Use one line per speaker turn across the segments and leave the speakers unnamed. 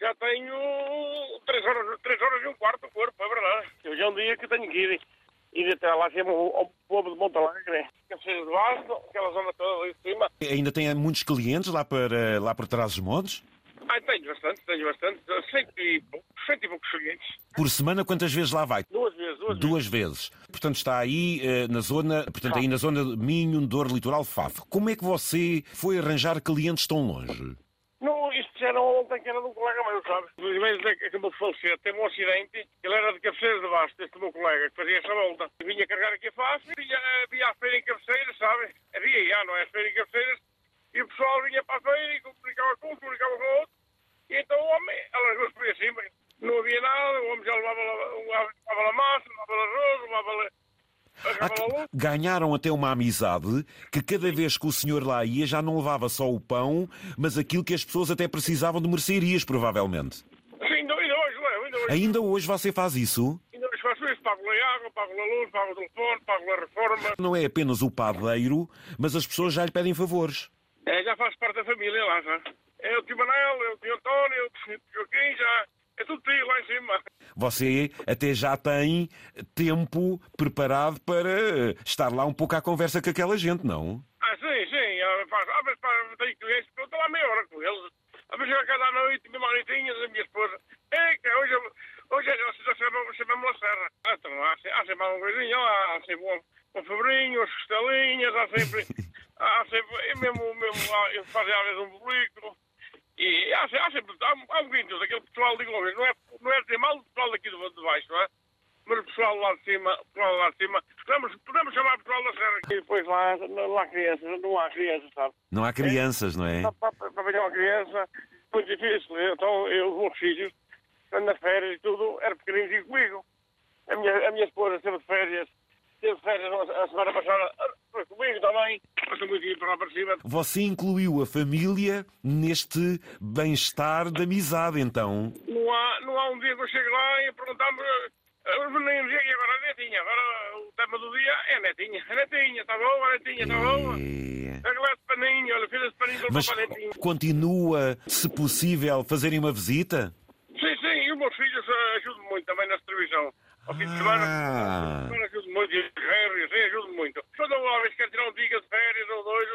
Já tenho três horas, três horas e um quarto do corpo, é verdade. Hoje é um dia que tenho que ir, ir até lá acima ao, ao povo de Montalegre, Caceiros de Basto, aquela zona toda ali de cima.
Ainda tem muitos clientes lá para lá por trás dos montes?
Ah, tenho bastante, tenho bastante. Cento e poucos, cento e poucos clientes.
Por semana, quantas vezes lá vai?
Duas vezes, duas,
Duas vezes. Portanto, está aí eh, na zona, portanto, aí na zona de Minho, Dor, Litoral, Faf. Como é que você foi arranjar clientes tão longe?
Era ontem que era de um colega meu, sabe? É que acabou de falecer, teve um acidente, ele era de Cabeceiras de Baixo, este meu colega, que fazia essa volta. Vinha carregar aqui a face, vinha, havia a feira em Cabeceiras, sabe? Havia já, não é? Feira em Cabeceiras, e o pessoal vinha para a feira e comunicava com um, comunicava com o outro, e então o homem alargou-se por aí acima. Não havia nada, o homem já levava, levava a massa, levava arroz, levava
ah, ganharam até uma amizade que cada vez que o senhor lá ia já não levava só o pão, mas aquilo que as pessoas até precisavam de mercearias, provavelmente.
Sim, ainda hoje, ainda hoje.
Ainda hoje você faz isso?
Ainda hoje faço isso, pago a água, pago a luz, pago o telefone, pago a reforma.
Não é apenas o padeiro, mas as pessoas já lhe pedem favores.
É, já faz parte da família lá, já. É o tio Manel, é o tio António, é o tio Joaquim, já. É tudo tio lá em cima.
Você até já tem tempo preparado para estar lá um pouco à conversa com aquela gente, não?
Ah, sim, sim. Às vezes tenho clientes eu estou lá meia hora com eles. Às vezes eu cada noite, mesmo noitinha, da minha esposa. É, que hoje, hoje nós chamamos a serra. Ah, então, há, há sempre alguma coisinha lá, há sempre um, um febrinho, as costelinhas, há sempre... há sempre, mesmo, mesmo, eu fazia às vezes um bulico. E há, há sempre, há, há um vinho, aquele pessoal de longe, não é, não é dizer mal do pessoal daqui de, de baixo, não é? Mas o pessoal lá de cima, o pessoal lá de cima, podemos, chamar o pessoal da Serra. E depois lá não há crianças, não há crianças, sabe?
Não há crianças, não é?
Para, para apanhar uma criança, muito difícil. Então, eu, os meus filhos, nas férias e tudo, eram pequenininhos comigo. A minha, a minha esposa esteve de férias, teve férias a semana passada, foi comigo também. Passou muito para lá para cima.
Você incluiu a família neste bem-estar de amizade, então?
Não há, não há um dia que eu chego lá e perguntar-me. Dia e agora a netinha. Agora o tema do dia é a netinha. A netinha, está boa, a netinha, está boa. Agora esse paninho, olha, fiz esse paninho
Mas
para a netinha.
continua, se possível, fazerem uma visita?
Sim, sim, e os meus filhos ajudam muito também na televisão. Ao fim de semana,
Ah.
semana ajudo muito, e férias, sim, ajudo muito. Quando eu uma vez quero tirar um dia de férias ou dois,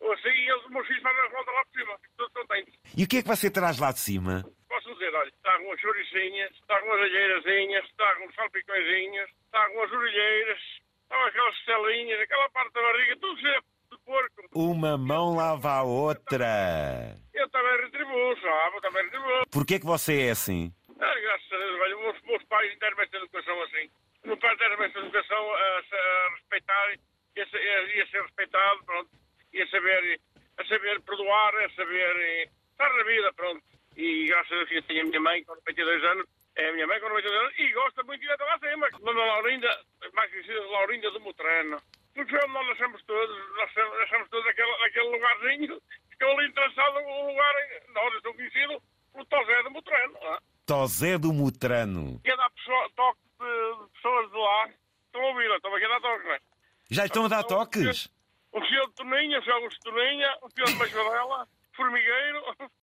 ou assim, eles, os meus filhos fazem a volta lá por cima, fico todo contente.
E o que é que você traz lá de cima?
Está com as alheirazinhas, está com os salpicõezinhos, está com as orelheiras, está com aquelas celinhas, aquela parte da barriga, tudo cheio de porco.
Uma mão lava a outra.
Eu também retribuo, sabe? Eu também retribuo.
Por que você é assim?
Ah, graças a Deus, velho, meus, meus pais deram esta educação assim. Meus pais deram esta educação a, a respeitar e a, ser- a ser respeitado, pronto. E a saber, a saber perdoar, a saber eh, estar na vida, pronto. E graças a Deus tenho a minha mãe com 92 anos, é a minha mãe com 92 anos, e gosta muito de ir até. Dona Laurinda, mais conhecida Laurinda do Mutrano. Porque foi onde nós nascemos todos, nós nascemos nascemos todos naquele, naquele lugarzinho, ficou ali traçado um lugar, nós eu sou conhecido por Tosé do Mutrano, não é?
Tosé do Mutrano.
Quer dar pessoa- toque de, de pessoas de lá. Estão a ouvir, estão aqui a dar toque, não é?
Já estão a dar toques?
O senhor de Toninha, o senhor de Toninha, o senhor de Machadela, Formigueiro,